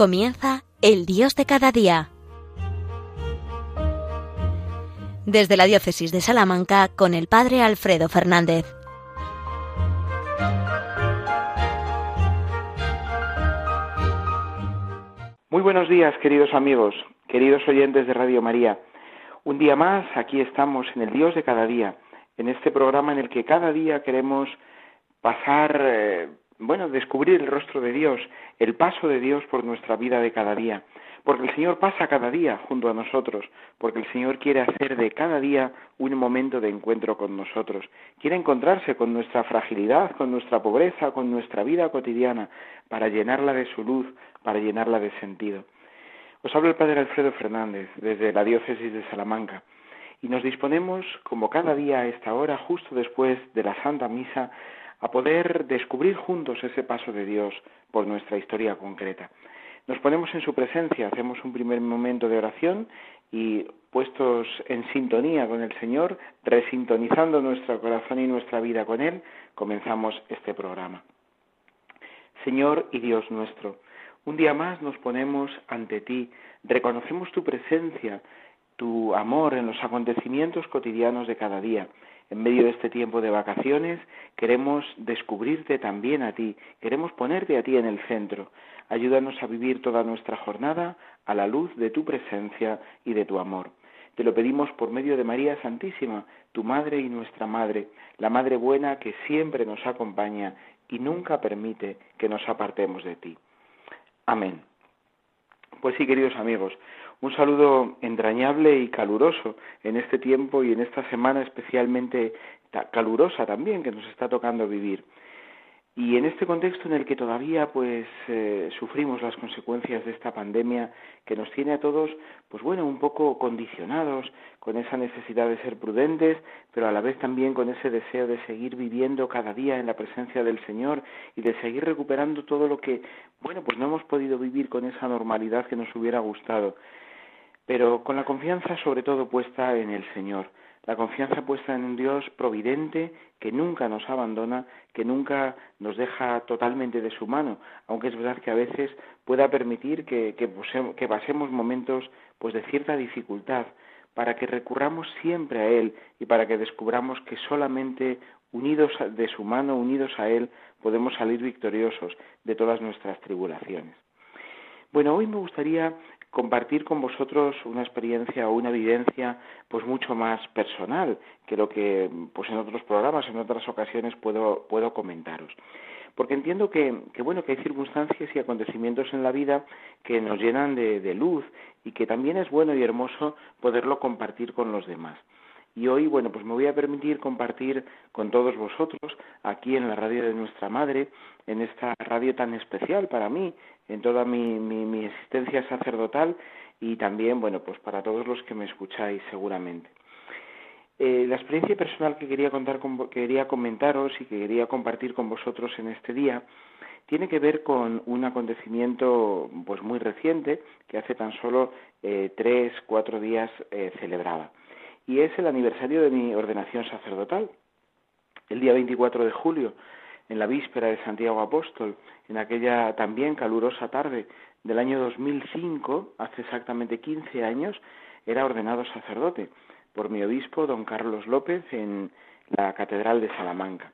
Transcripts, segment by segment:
Comienza El Dios de cada día. Desde la Diócesis de Salamanca con el Padre Alfredo Fernández. Muy buenos días, queridos amigos, queridos oyentes de Radio María. Un día más, aquí estamos en el Dios de cada día, en este programa en el que cada día queremos pasar eh, bueno, descubrir el rostro de Dios, el paso de Dios por nuestra vida de cada día, porque el Señor pasa cada día junto a nosotros, porque el Señor quiere hacer de cada día un momento de encuentro con nosotros, quiere encontrarse con nuestra fragilidad, con nuestra pobreza, con nuestra vida cotidiana, para llenarla de su luz, para llenarla de sentido. Os habla el Padre Alfredo Fernández desde la Diócesis de Salamanca y nos disponemos, como cada día a esta hora, justo después de la Santa Misa, a poder descubrir juntos ese paso de Dios por nuestra historia concreta. Nos ponemos en su presencia, hacemos un primer momento de oración y puestos en sintonía con el Señor, resintonizando nuestro corazón y nuestra vida con Él, comenzamos este programa. Señor y Dios nuestro, un día más nos ponemos ante ti, reconocemos tu presencia, tu amor en los acontecimientos cotidianos de cada día en medio de este tiempo de vacaciones, queremos descubrirte también a ti, queremos ponerte a ti en el centro. Ayúdanos a vivir toda nuestra jornada a la luz de tu presencia y de tu amor. Te lo pedimos por medio de María Santísima, tu Madre y nuestra Madre, la Madre buena que siempre nos acompaña y nunca permite que nos apartemos de ti. Amén. Pues sí, queridos amigos, un saludo entrañable y caluroso en este tiempo y en esta semana especialmente calurosa también que nos está tocando vivir. Y en este contexto en el que todavía pues eh, sufrimos las consecuencias de esta pandemia que nos tiene a todos pues bueno un poco condicionados con esa necesidad de ser prudentes, pero a la vez también con ese deseo de seguir viviendo cada día en la presencia del Señor y de seguir recuperando todo lo que bueno pues no hemos podido vivir con esa normalidad que nos hubiera gustado pero con la confianza sobre todo puesta en el Señor, la confianza puesta en un Dios providente que nunca nos abandona, que nunca nos deja totalmente de su mano, aunque es verdad que a veces pueda permitir que, que, pasemos momentos pues de cierta dificultad, para que recurramos siempre a Él y para que descubramos que solamente unidos de su mano, unidos a Él, podemos salir victoriosos de todas nuestras tribulaciones. Bueno, hoy me gustaría compartir con vosotros una experiencia o una vivencia pues mucho más personal que lo que pues en otros programas, en otras ocasiones puedo, puedo comentaros. Porque entiendo que, que, bueno, que hay circunstancias y acontecimientos en la vida que nos llenan de, de luz y que también es bueno y hermoso poderlo compartir con los demás. Y hoy, bueno, pues me voy a permitir compartir con todos vosotros, aquí en la radio de nuestra madre, en esta radio tan especial para mí, en toda mi, mi, existencia sacerdotal y también, bueno, pues para todos los que me escucháis seguramente. Eh, la experiencia personal que quería, contar con, quería comentaros y que quería compartir con vosotros en este día tiene que ver con un acontecimiento pues muy reciente que hace tan solo eh, tres, cuatro días eh, celebraba. Y es el aniversario de mi ordenación sacerdotal. El día 24 de julio en la víspera de Santiago Apóstol, en aquella también calurosa tarde del año 2005, hace exactamente 15 años, era ordenado sacerdote por mi obispo, don Carlos López, en la Catedral de Salamanca.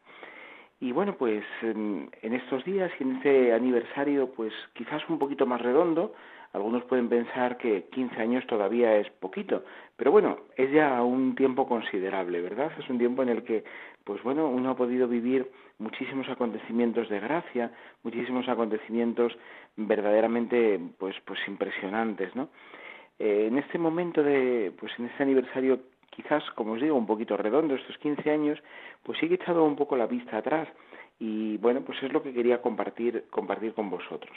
Y bueno, pues en, estos días y en este aniversario, pues quizás un poquito más redondo, algunos pueden pensar que 15 años todavía es poquito, pero bueno, es ya un tiempo considerable, ¿verdad? Es un tiempo en el que, pues bueno, uno ha podido vivir muchísimos acontecimientos de gracia, muchísimos acontecimientos verdaderamente, pues, pues impresionantes, ¿no? Eh, en este momento de, pues en este aniversario quizás, como os digo, un poquito redondo, estos 15 años, pues sí que he echado un poco la vista atrás y bueno, pues es lo que quería compartir, compartir con vosotros.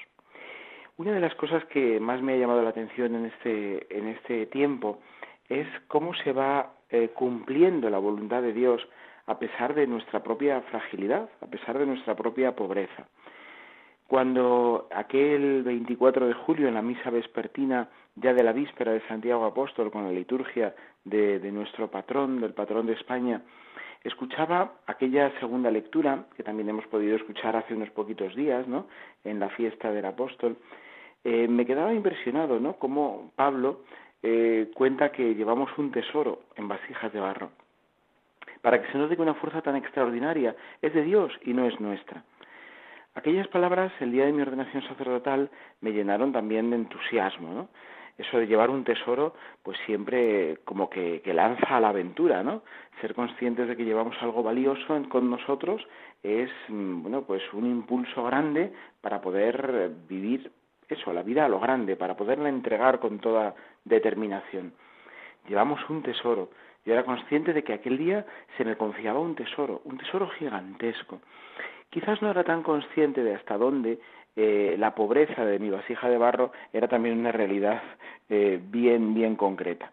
Una de las cosas que más me ha llamado la atención en este, en este tiempo es cómo se va eh, cumpliendo la voluntad de Dios a pesar de nuestra propia fragilidad, a pesar de nuestra propia pobreza. Cuando aquel 24 de julio en la misa vespertina, ya de la víspera de Santiago Apóstol, con la liturgia de, de nuestro patrón, del patrón de España, escuchaba aquella segunda lectura, que también hemos podido escuchar hace unos poquitos días, ¿no? En la fiesta del apóstol, eh, me quedaba impresionado, ¿no? Como Pablo eh, cuenta que llevamos un tesoro en vasijas de barro, para que se nos que una fuerza tan extraordinaria es de Dios y no es nuestra. Aquellas palabras, el día de mi ordenación sacerdotal, me llenaron también de entusiasmo, ¿no? Eso de llevar un tesoro, pues siempre como que, que lanza a la aventura, ¿no? Ser conscientes de que llevamos algo valioso con nosotros es, mm, bueno, pues un impulso grande para poder vivir eso, la vida a lo grande, para poderla entregar con toda determinación. Llevamos un tesoro. Yo era consciente de que aquel día se me confiaba un tesoro, un tesoro gigantesco. Quizás no era tan consciente de hasta dónde eh, la pobreza de mi vasija de barro era también una realidad eh, bien, bien concreta.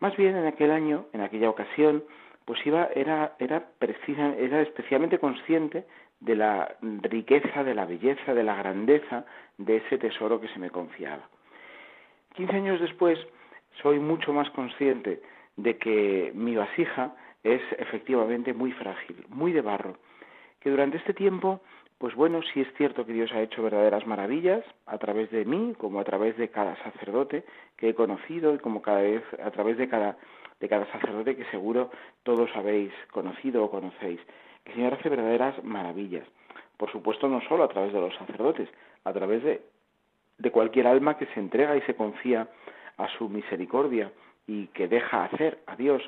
Más bien en aquel año, en aquella ocasión, pues iba, era, era, precisa, era especialmente consciente de la riqueza, de la belleza, de la grandeza de ese tesoro que se me confiaba. Quince años después soy mucho más consciente de que mi vasija es efectivamente muy frágil, muy de barro, que durante este tiempo, pues bueno, sí es cierto que Dios ha hecho verdaderas maravillas a través de mí, como a través de cada sacerdote que he conocido y como cada vez a través de cada de cada sacerdote que seguro todos habéis conocido o conocéis. El Señor hace verdaderas maravillas. Por supuesto, no solo a través de los sacerdotes, a través de, de cualquier alma que se entrega y se confía a su misericordia y que deja hacer a Dios.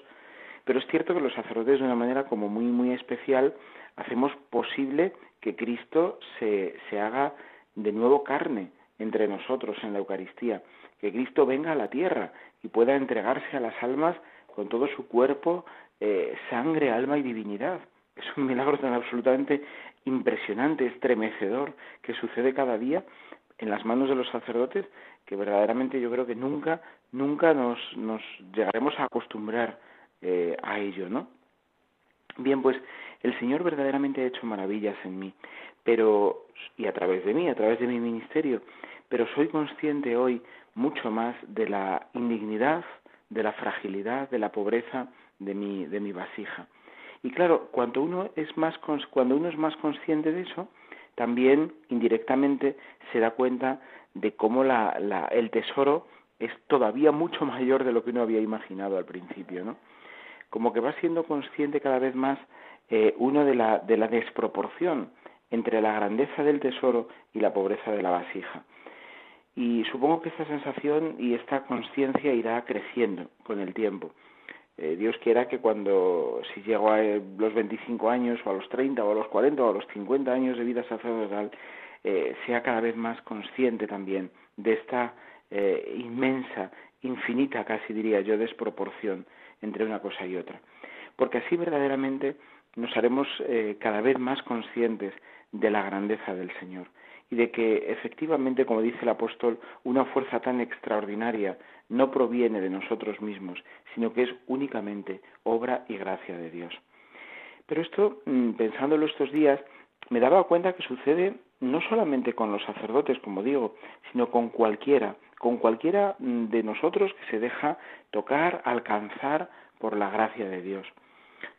Pero es cierto que los sacerdotes de una manera como muy muy especial hacemos posible que Cristo se, se haga de nuevo carne entre nosotros en la Eucaristía, que Cristo venga a la tierra y pueda entregarse a las almas con todo su cuerpo, eh, sangre, alma y divinidad. Es un milagro tan absolutamente impresionante, estremecedor, que sucede cada día en las manos de los sacerdotes, que verdaderamente yo creo que nunca, nunca nos, nos llegaremos a acostumbrar eh, a ello, ¿no? Bien, pues el Señor verdaderamente ha hecho maravillas en mí, pero y a través de mí, a través de mi ministerio, pero soy consciente hoy mucho más de la indignidad, de la fragilidad, de la pobreza de mi, de mi vasija. Y claro, cuando uno es más, cuando uno es más consciente de eso, también indirectamente se da cuenta de cómo la, la, el tesoro es todavía mucho mayor de lo que uno había imaginado al principio, ¿no? Como que va siendo consciente cada vez más eh, uno de la, de la desproporción entre la grandeza del tesoro y la pobreza de la vasija. Y supongo que esta sensación y esta conciencia irá creciendo con el tiempo. Eh, Dios quiera que cuando, si llego a eh, los 25 años, o a los 30, o a los 40, o a los 50 años de vida sacerdotal, eh, sea cada vez más consciente también de esta inmensa, infinita casi diría yo, desproporción entre una cosa y otra. Porque así verdaderamente nos haremos cada vez más conscientes de la grandeza del Señor y de que efectivamente, como dice el apóstol, una fuerza tan extraordinaria no proviene de nosotros mismos, sino que es únicamente obra y gracia de Dios. Pero esto, mm, pensándolo estos días, me daba cuenta que sucede no solamente con los sacerdotes, como digo, sino con cualquiera, con cualquiera mm, de nosotros que se deja tocar, alcanzar por la gracia de Dios.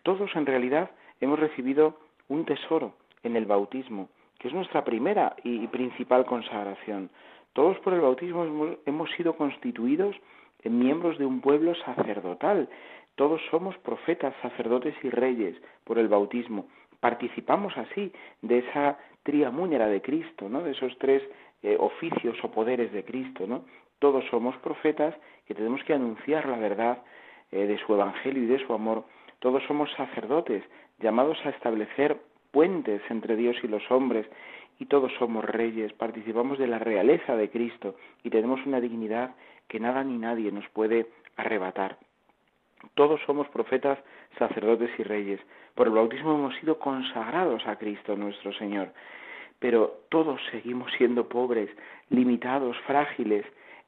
Todos en realidad hemos recibido un tesoro en el bautismo, que es nuestra primera y principal consagración. Todos por el bautismo hemos sido constituidos en miembros de un pueblo sacerdotal. Todos somos profetas, sacerdotes y reyes por el bautismo. Participamos así de esa triamúnera de Cristo, ¿no? De esos tres eh, oficios o poderes de Cristo, ¿no? Todos somos profetas que tenemos que anunciar la verdad eh, de su evangelio y de su amor. Todos somos sacerdotes llamados a establecer puentes entre Dios y los hombres y todos somos reyes, participamos de la realeza de Cristo y tenemos una dignidad que nada ni nadie nos puede arrebatar. Todos somos profetas, sacerdotes y reyes. Por el bautismo hemos sido consagrados a Cristo nuestro Señor. Pero todos seguimos siendo pobres, limitados, frágiles,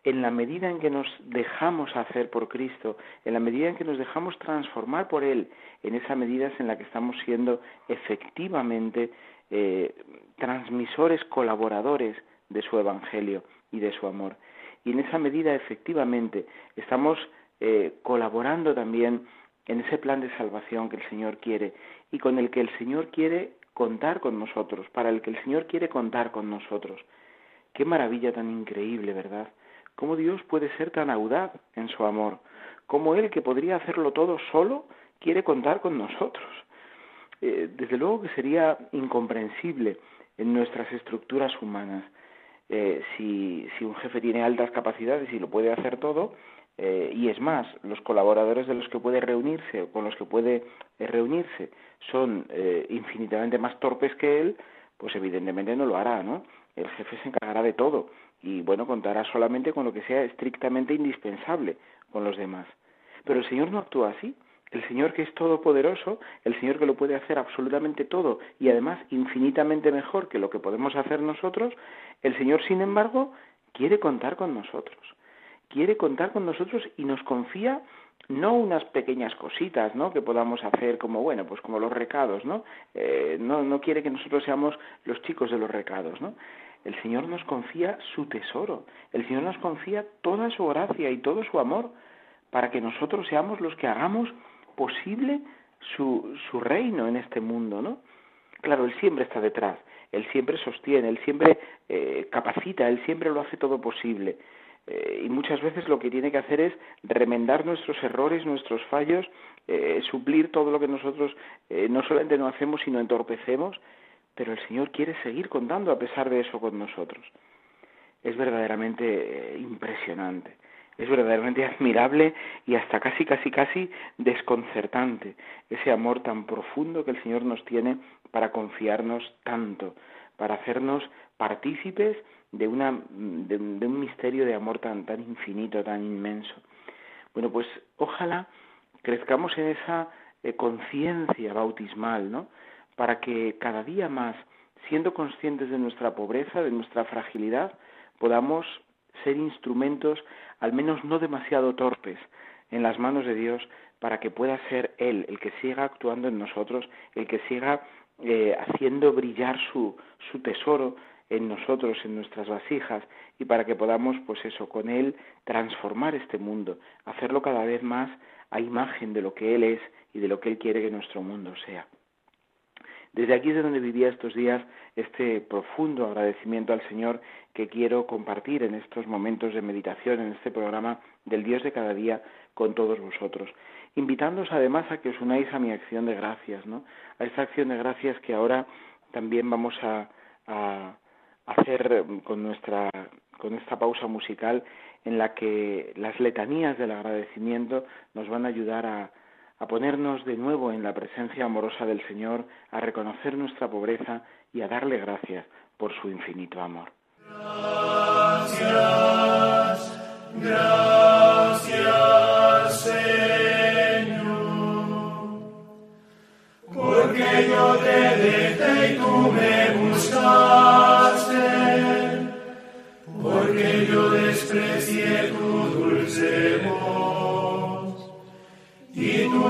en la medida en que nos dejamos hacer por Cristo, en la medida en que nos dejamos transformar por Él, en esa medida es en la que estamos siendo efectivamente eh, transmisores, colaboradores de su Evangelio y de su amor. Y en esa medida efectivamente estamos eh, colaborando también en ese plan de salvación que el Señor quiere y con el que el Señor quiere contar con nosotros, para el que el Señor quiere contar con nosotros. Qué maravilla tan increíble, ¿verdad? Cómo Dios puede ser tan audaz en su amor. Cómo Él, que podría hacerlo todo solo, quiere contar con nosotros. Eh, desde luego que sería incomprensible en nuestras estructuras humanas. Eh, si, si un jefe tiene altas capacidades y lo puede hacer todo, eh, y es más, los colaboradores de los que puede reunirse o con los que puede eh, reunirse son eh, infinitamente más torpes que él, pues evidentemente no lo hará, ¿no? El jefe se encargará de todo y, bueno, contará solamente con lo que sea estrictamente indispensable con los demás. Pero el Señor no actúa así. El Señor que es todopoderoso, el Señor que lo puede hacer absolutamente todo y además infinitamente mejor que lo que podemos hacer nosotros, el Señor, sin embargo, quiere contar con nosotros quiere contar con nosotros y nos confía no unas pequeñas cositas, ¿no? Que podamos hacer como, bueno, pues como los recados, ¿no? Eh, no, no quiere que nosotros seamos los chicos de los recados, ¿no? El Señor nos confía su tesoro, el Señor nos confía toda su gracia y todo su amor para que nosotros seamos los que hagamos posible su, su reino en este mundo, ¿no? Claro, Él siempre está detrás, Él siempre sostiene, Él siempre eh, capacita, Él siempre lo hace todo posible, eh, y muchas veces lo que tiene que hacer es remendar nuestros errores, nuestros fallos, eh, suplir todo lo que nosotros eh, no solamente no hacemos, sino entorpecemos, pero el Señor quiere seguir contando a pesar de eso con nosotros. Es verdaderamente impresionante, es verdaderamente admirable y hasta casi, casi, casi desconcertante ese amor tan profundo que el Señor nos tiene para confiarnos tanto, para hacernos partícipes de, una, de, un misterio de amor tan, tan infinito, tan inmenso. Bueno, pues ojalá crezcamos en esa eh, conciencia bautismal, ¿no? Para que cada día más, siendo conscientes de nuestra pobreza, de nuestra fragilidad, podamos ser instrumentos, al menos no demasiado torpes, en las manos de Dios, para que pueda ser Él el que siga actuando en nosotros, el que siga eh, haciendo brillar su, su tesoro en nosotros, en nuestras vasijas, y para que podamos, pues eso, con Él transformar este mundo, hacerlo cada vez más a imagen de lo que Él es y de lo que Él quiere que nuestro mundo sea. Desde aquí es de donde vivía estos días este profundo agradecimiento al Señor que quiero compartir en estos momentos de meditación, en este programa del Dios de cada día con todos vosotros. Invitándoos además a que os unáis a mi acción de gracias, ¿no? A esta acción de gracias que ahora también vamos a, a, hacer con nuestra con esta pausa musical en la que las letanías del agradecimiento nos van a ayudar a, a ponernos de nuevo en la presencia amorosa del Señor, a reconocer nuestra pobreza y a darle gracias por su infinito amor. Gracias, gracias, Señor, porque yo te dejé tú me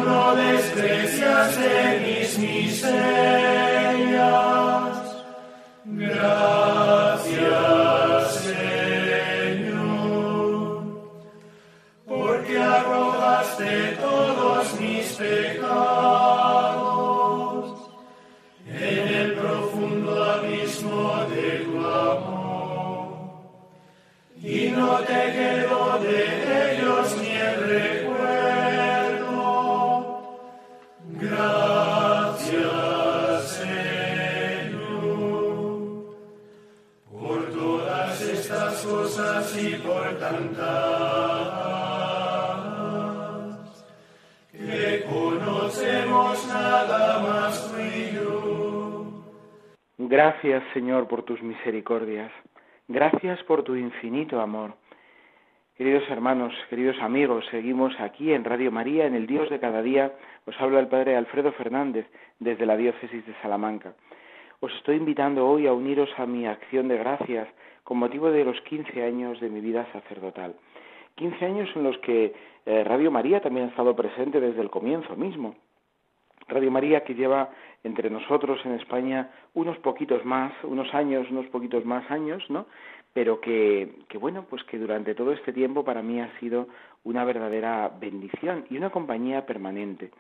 no desprecias mis miserias. Gracias, Señor, porque arrojaste todos mis pecados en el profundo abismo de tu amor y no te quedó de Gracias, Señor, por tus misericordias. Gracias por tu infinito amor. Queridos hermanos, queridos amigos, seguimos aquí en Radio María, en el Dios de cada día. Os habla el Padre Alfredo Fernández desde la Diócesis de Salamanca. Os estoy invitando hoy a uniros a mi acción de gracias con motivo de los 15 años de mi vida sacerdotal. 15 años en los que eh, Radio María también ha estado presente desde el comienzo mismo. Radio María que lleva entre nosotros en España unos poquitos más, unos años, unos poquitos más años, ¿no? Pero que, que bueno, pues que durante todo este tiempo para mí ha sido una verdadera bendición y una compañía permanente.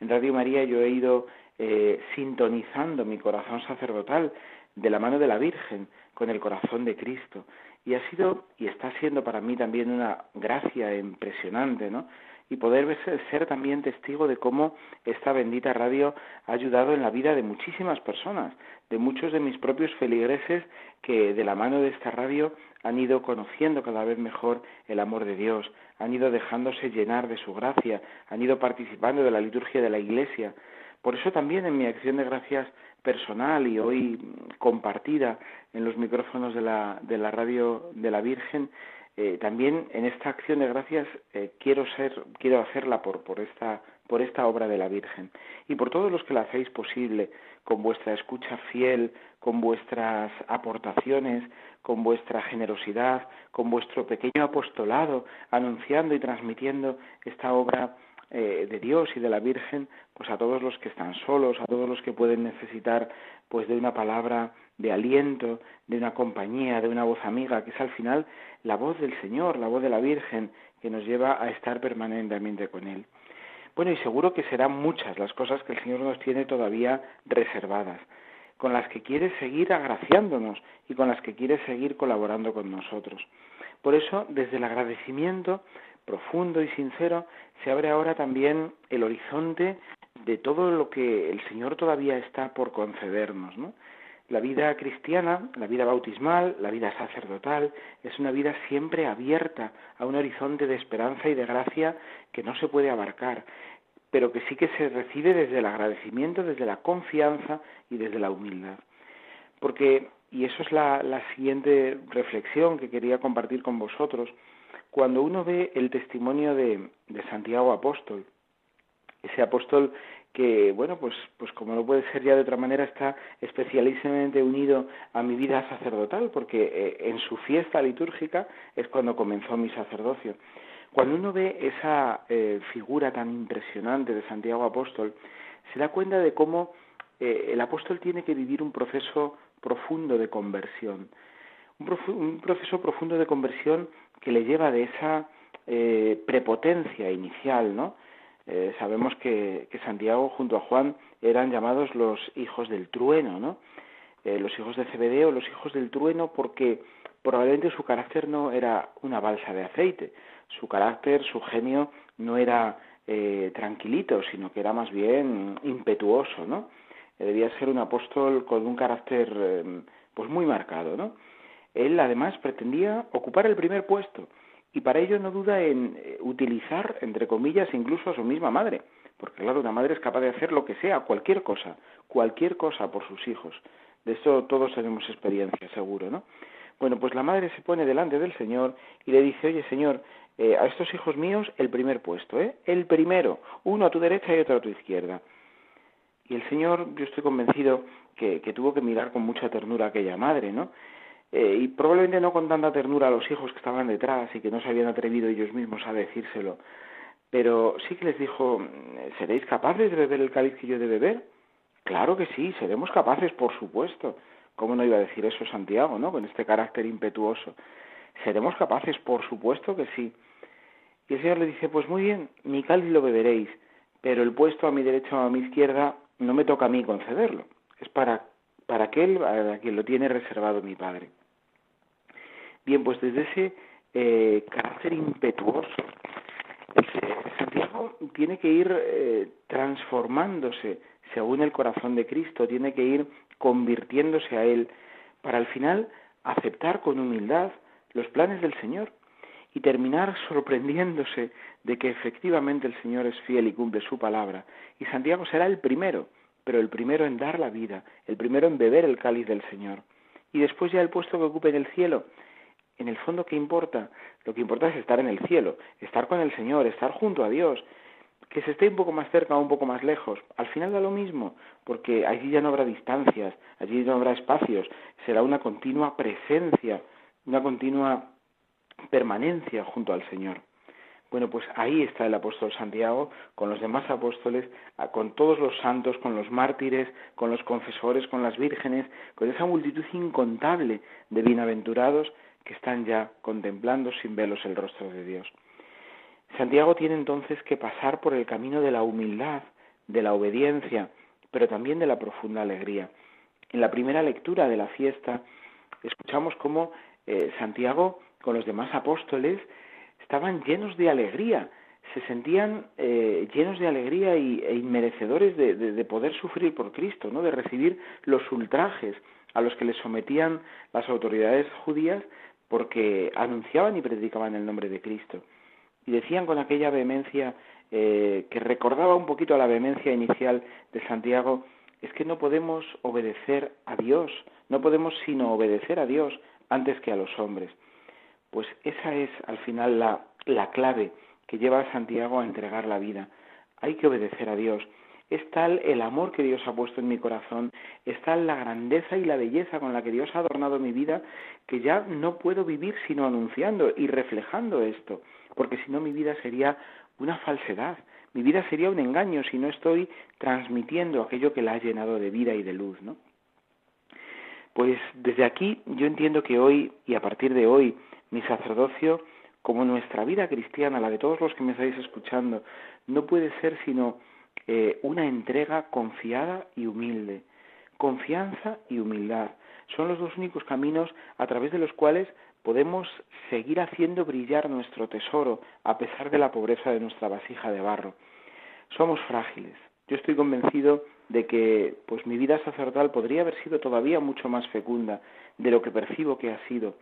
En Radio María yo he ido eh, sintonizando mi corazón sacerdotal de la mano de la Virgen, con el corazón de Cristo. Y ha sido y está siendo para mí también una gracia impresionante, ¿no? Y poder ser también testigo de cómo esta bendita radio ha ayudado en la vida de muchísimas personas, de muchos de mis propios feligreses que de la mano de esta radio han ido conociendo cada vez mejor el amor de Dios, han ido dejándose llenar de su gracia, han ido participando de la liturgia de la Iglesia. Por eso también en mi acción de gracias personal y hoy compartida en los micrófonos de la, de la radio de la Virgen, eh, también en esta acción de gracias eh, quiero ser, quiero hacerla por, por esta, por esta obra de la Virgen. Y por todos los que la hacéis posible, con vuestra escucha fiel, con vuestras aportaciones, con vuestra generosidad, con vuestro pequeño apostolado, anunciando y transmitiendo esta obra eh, de Dios y de la Virgen, pues a todos los que están solos, a todos los que pueden necesitar pues de una palabra de aliento, de una compañía, de una voz amiga, que es al final la voz del Señor, la voz de la Virgen, que nos lleva a estar permanentemente con Él. Bueno, y seguro que serán muchas las cosas que el Señor nos tiene todavía reservadas, con las que quiere seguir agraciándonos y con las que quiere seguir colaborando con nosotros. Por eso, desde el agradecimiento profundo y sincero, se abre ahora también el horizonte de todo lo que el Señor todavía está por concedernos, ¿no? La vida cristiana, la vida bautismal, la vida sacerdotal, es una vida siempre abierta a un horizonte de esperanza y de gracia que no se puede abarcar, pero que sí que se recibe desde el agradecimiento, desde la confianza y desde la humildad. Porque, y eso es la, siguiente reflexión que quería compartir con vosotros, cuando uno ve el testimonio de Santiago Apóstol, ese apóstol que, bueno, pues, pues como no puede ser ya de otra manera, está especialísimamente unido a mi vida sacerdotal, porque eh, en su fiesta litúrgica es cuando comenzó mi sacerdocio. Cuando uno ve esa eh, figura tan impresionante de Santiago Apóstol, se da cuenta de cómo eh, el apóstol tiene que vivir un proceso profundo de conversión, un proceso profundo de conversión que le lleva de esa eh, prepotencia inicial, ¿no? Eh, sabemos que, Santiago junto a Juan eran llamados los hijos del trueno, ¿no? Eh, los hijos de Cebedeo, los hijos del trueno, porque probablemente su carácter no era una balsa de aceite, su carácter, su genio no era tranquilito, sino que era más bien impetuoso, ¿no? debía ser un apóstol con un carácter pues muy marcado, ¿no? Él además pretendía ocupar el primer puesto y para ello no duda en eh, utilizar, entre comillas, incluso a su misma madre, porque claro, una madre es capaz de hacer lo que sea, cualquier cosa, cualquier cosa por sus hijos. De eso todos tenemos experiencia, seguro, ¿no? Bueno, pues la madre se pone delante del Señor y le dice, oye Señor, eh, a estos hijos míos el primer puesto, ¿eh? El primero, uno a tu derecha y otro a tu izquierda. Y el Señor, yo estoy convencido que, que tuvo que mirar con mucha ternura a aquella madre, ¿no? Eh, y probablemente no con tanta ternura a los hijos que estaban detrás y que no se habían atrevido ellos mismos a decírselo, pero sí que les dijo, ¿seréis capaces de beber el cáliz que yo de beber? Claro que sí, seremos capaces, por supuesto. ¿Cómo no iba a decir eso Santiago, no? Con este carácter impetuoso. Seremos capaces, por supuesto que sí. Y el Señor le dice, pues muy bien, mi cáliz lo beberéis, pero el puesto a mi derecha o a mi izquierda no me toca a mí concederlo. Es para, para aquel a quien lo tiene reservado mi Padre. Bien, pues desde ese eh, carácter impetuoso, Santiago tiene que ir eh, transformándose según el corazón de Cristo, tiene que ir convirtiéndose a Él para al final aceptar con humildad los planes del Señor y terminar sorprendiéndose de que efectivamente el Señor es fiel y cumple su palabra. Y Santiago será el primero, pero el primero en dar la vida, el primero en beber el cáliz del Señor. Y después ya el puesto que ocupe en el cielo en el fondo, ¿qué importa? Lo que importa es estar en el cielo, estar con el Señor, estar junto a Dios, que se esté un poco más cerca o un poco más lejos. Al final da lo mismo, porque allí ya no habrá distancias, allí no habrá espacios, será una continua presencia, una continua permanencia junto al Señor. Bueno, pues ahí está el apóstol Santiago con los demás apóstoles, con todos los santos, con los mártires, con los confesores, con las vírgenes, con esa multitud incontable de bienaventurados que están ya contemplando sin velos el rostro de Dios. Santiago tiene entonces que pasar por el camino de la humildad, de la obediencia, pero también de la profunda alegría. En la primera lectura de la fiesta, escuchamos cómo eh, Santiago con los demás apóstoles estaban llenos de alegría, se sentían eh, llenos de alegría y, e inmerecedores de, de, poder sufrir por Cristo, ¿no? de recibir los ultrajes a los que les sometían las autoridades judías porque anunciaban y predicaban el nombre de Cristo. Y decían con aquella vehemencia eh, que recordaba un poquito a la vehemencia inicial de Santiago, es que no podemos obedecer a Dios, no podemos sino obedecer a Dios antes que a los hombres. Pues esa es al final la, la clave que lleva a Santiago a entregar la vida. Hay que obedecer a Dios. Es tal el amor que Dios ha puesto en mi corazón, es tal la grandeza y la belleza con la que Dios ha adornado mi vida, que ya no puedo vivir sino anunciando y reflejando esto, porque si no mi vida sería una falsedad, mi vida sería un engaño si no estoy transmitiendo aquello que la ha llenado de vida y de luz, ¿no? Pues desde aquí yo entiendo que hoy y a partir de hoy mi sacerdocio como nuestra vida cristiana, la de todos los que me estáis escuchando, no puede ser sino eh, una entrega confiada y humilde. Confianza y humildad son los dos únicos caminos a través de los cuales podemos seguir haciendo brillar nuestro tesoro a pesar de la pobreza de nuestra vasija de barro. Somos frágiles. Yo estoy convencido de que pues mi vida sacerdotal podría haber sido todavía mucho más fecunda de lo que percibo que ha sido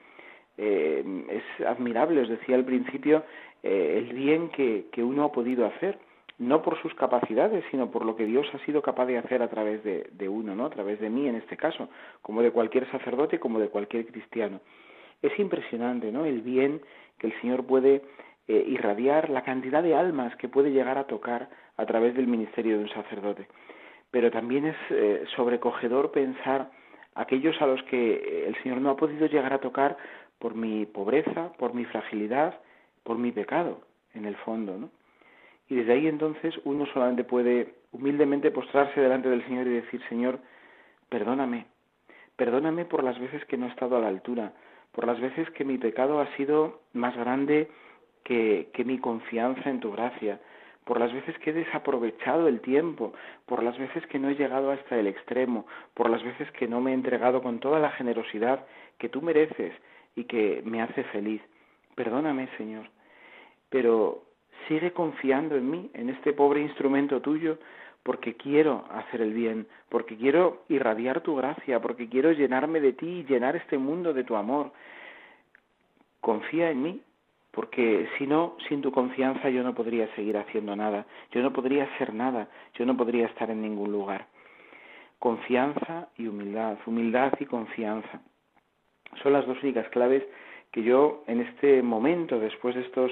eh, es admirable, os decía al principio, eh, el bien que, que, uno ha podido hacer, no por sus capacidades, sino por lo que Dios ha sido capaz de hacer a través de, uno, ¿no? a través de mí en este caso, como de cualquier sacerdote, como de cualquier cristiano. Es impresionante ¿no? el bien que el Señor puede eh, irradiar, la cantidad de almas que puede llegar a tocar a través del ministerio de un sacerdote. Pero también es eh, sobrecogedor pensar aquellos a los que el Señor no ha podido llegar a tocar por mi pobreza, por mi fragilidad, por mi pecado, en el fondo, ¿no? Y desde ahí entonces uno solamente puede humildemente postrarse delante del Señor y decir, Señor, perdóname, perdóname por las veces que no he estado a la altura, por las veces que mi pecado ha sido más grande que, que mi confianza en tu gracia, por las veces que he desaprovechado el tiempo, por las veces que no he llegado hasta el extremo, por las veces que no me he entregado con toda la generosidad que tú mereces y que me hace feliz. Perdóname, Señor, pero sigue confiando en mí, en este pobre instrumento tuyo, porque quiero hacer el bien, porque quiero irradiar tu gracia, porque quiero llenarme de ti y llenar este mundo de tu amor. Confía en mí, porque si no, sin tu confianza yo no podría seguir haciendo nada, yo no podría ser nada, yo no podría estar en ningún lugar. Confianza y humildad, humildad y confianza. Son las dos únicas claves que yo en este momento, después de estos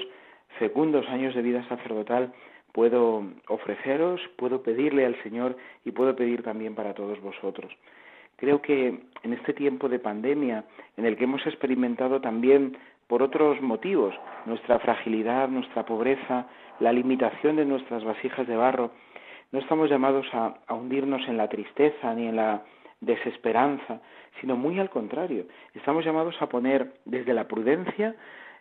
fecundos años de vida sacerdotal, puedo ofreceros, puedo pedirle al Señor y puedo pedir también para todos vosotros. Creo que en este tiempo de pandemia, en el que hemos experimentado también por otros motivos, nuestra fragilidad, nuestra pobreza, la limitación de nuestras vasijas de barro, no estamos llamados a, a hundirnos en la tristeza ni en la desesperanza, sino muy al contrario. Estamos llamados a poner desde la prudencia,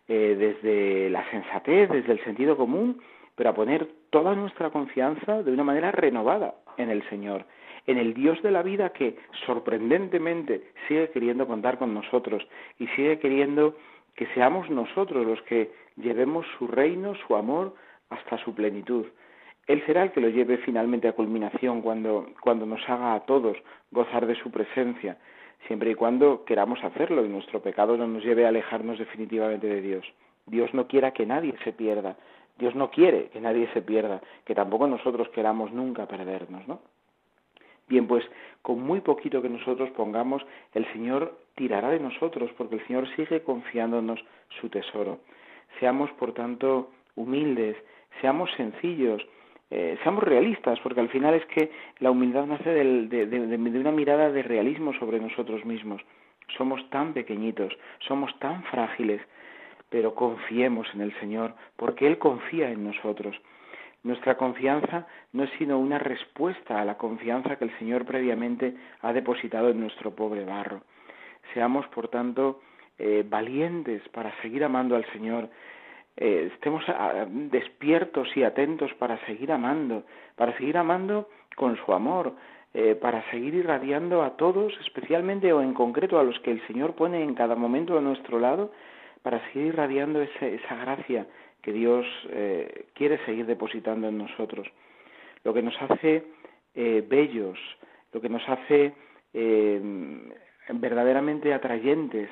eh, desde la sensatez, desde el sentido común, pero a poner toda nuestra confianza de una manera renovada en el Señor, en el Dios de la vida que sorprendentemente sigue queriendo contar con nosotros y sigue queriendo que seamos nosotros los que llevemos su reino, su amor, hasta su plenitud. Él será el que lo lleve finalmente a culminación cuando, cuando nos haga a todos gozar de su presencia, siempre y cuando queramos hacerlo y nuestro pecado no nos lleve a alejarnos definitivamente de Dios. Dios no quiera que nadie se pierda. Dios no quiere que nadie se pierda, que tampoco nosotros queramos nunca perdernos, ¿no? Bien, pues con muy poquito que nosotros pongamos, el Señor tirará de nosotros, porque el Señor sigue confiándonos su tesoro. Seamos, por tanto, humildes, seamos sencillos, eh, seamos realistas, porque al final es que la humildad nace de, de, una mirada de realismo sobre nosotros mismos. Somos tan pequeñitos, somos tan frágiles, pero confiemos en el Señor, porque Él confía en nosotros. Nuestra confianza no es sino una respuesta a la confianza que el Señor previamente ha depositado en nuestro pobre barro. Seamos, por tanto, eh, valientes para seguir amando al Señor, eh, estemos ah, despiertos y atentos para seguir amando, para seguir amando con su amor, eh, para seguir irradiando a todos, especialmente o en concreto a los que el Señor pone en cada momento a nuestro lado, para seguir irradiando esa gracia que Dios eh, quiere seguir depositando en nosotros. Lo que nos hace bellos, lo que nos hace verdaderamente atrayentes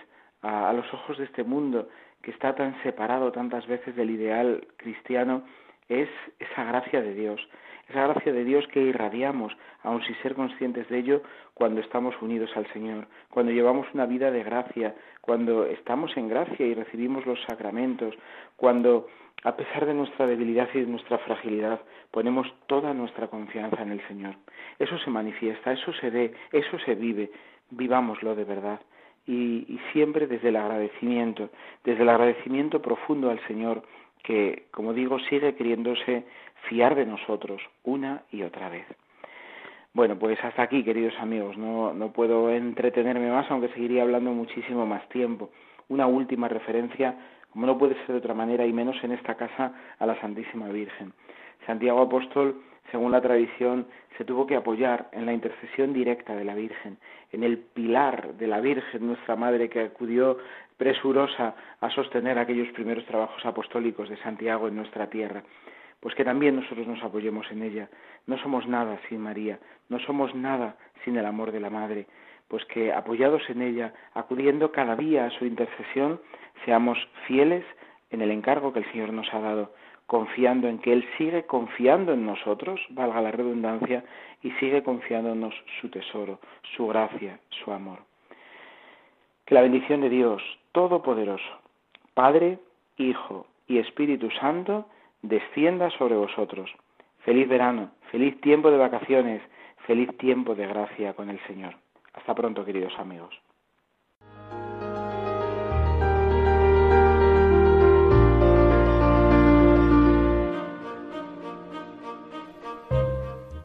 a, los ojos de este mundo que está tan separado tantas veces del ideal cristiano es esa gracia de Dios, esa gracia de Dios que irradiamos, aun sin ser conscientes de ello, cuando estamos unidos al Señor, cuando llevamos una vida de gracia, cuando estamos en gracia y recibimos los sacramentos, cuando, a pesar de nuestra debilidad y de nuestra fragilidad, ponemos toda nuestra confianza en el Señor. Eso se manifiesta, eso se ve, eso se vive, vivámoslo de verdad y, siempre desde el agradecimiento, desde el agradecimiento profundo al Señor que, como digo, sigue queriéndose fiar de nosotros una y otra vez. Bueno, pues hasta aquí, queridos amigos. No, no puedo entretenerme más, aunque seguiría hablando muchísimo más tiempo. Una última referencia, como no puede ser de otra manera, y menos en esta casa, a la Santísima Virgen. Santiago Apóstol según la tradición, se tuvo que apoyar en la intercesión directa de la Virgen, en el pilar de la Virgen, nuestra Madre, que acudió presurosa a sostener aquellos primeros trabajos apostólicos de Santiago en nuestra tierra. Pues que también nosotros nos apoyemos en ella. No somos nada sin María, no somos nada sin el amor de la Madre. Pues que apoyados en ella, acudiendo cada día a su intercesión, seamos fieles en el encargo que el Señor nos ha dado confiando en que Él sigue confiando en nosotros, valga la redundancia, y sigue confiándonos su tesoro, su gracia, su amor. Que la bendición de Dios Todopoderoso, Padre, Hijo y Espíritu Santo, descienda sobre vosotros. Feliz verano, feliz tiempo de vacaciones, feliz tiempo de gracia con el Señor. Hasta pronto, queridos amigos.